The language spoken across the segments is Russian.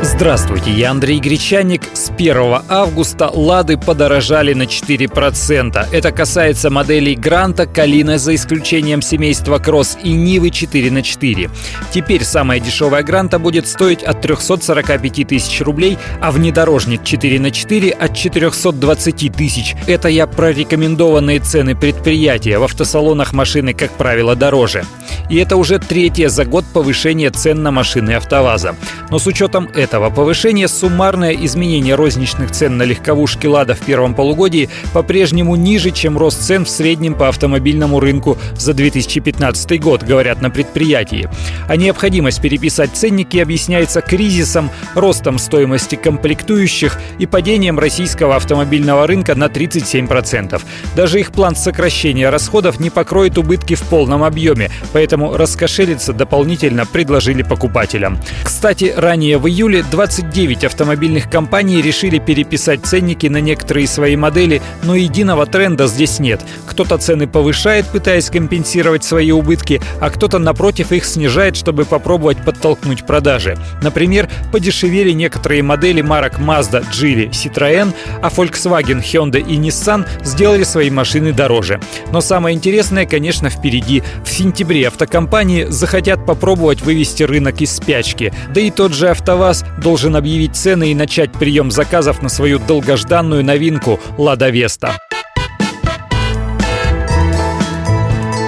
Здравствуйте, я Андрей Гречаник. С 1 августа «Лады» подорожали на 4%. Это касается моделей «Гранта», «Калина» за исключением семейства «Кросс» и «Нивы» 4 на 4. Теперь самая дешевая «Гранта» будет стоить от 345 тысяч рублей, а внедорожник 4 на 4 от 420 тысяч. Это я про рекомендованные цены предприятия. В автосалонах машины, как правило, дороже. И это уже третье за год повышение цен на машины АвтоВАЗа. Но с учетом этого повышения суммарное изменение розничных цен на легковушки «Лада» в первом полугодии по-прежнему ниже, чем рост цен в среднем по автомобильному рынку за 2015 год, говорят на предприятии. А необходимость переписать ценники объясняется кризисом, ростом стоимости комплектующих и падением российского автомобильного рынка на 37%. Даже их план сокращения расходов не покроет убытки в полном объеме, поэтому раскошелиться дополнительно предложили покупателям. Кстати, ранее в июле 29 автомобильных компаний решили переписать ценники на некоторые свои модели, но единого тренда здесь нет. Кто-то цены повышает, пытаясь компенсировать свои убытки, а кто-то напротив их снижает, чтобы попробовать подтолкнуть продажи. Например, подешевели некоторые модели марок Mazda, Geely, Citroën, а Volkswagen, Hyundai и Nissan сделали свои машины дороже. Но самое интересное, конечно, впереди. В сентябре автокомпании компании захотят попробовать вывести рынок из спячки. Да и тот же АвтоВАЗ должен объявить цены и начать прием заказов на свою долгожданную новинку «Лада Веста».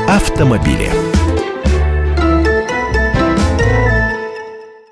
Автомобили.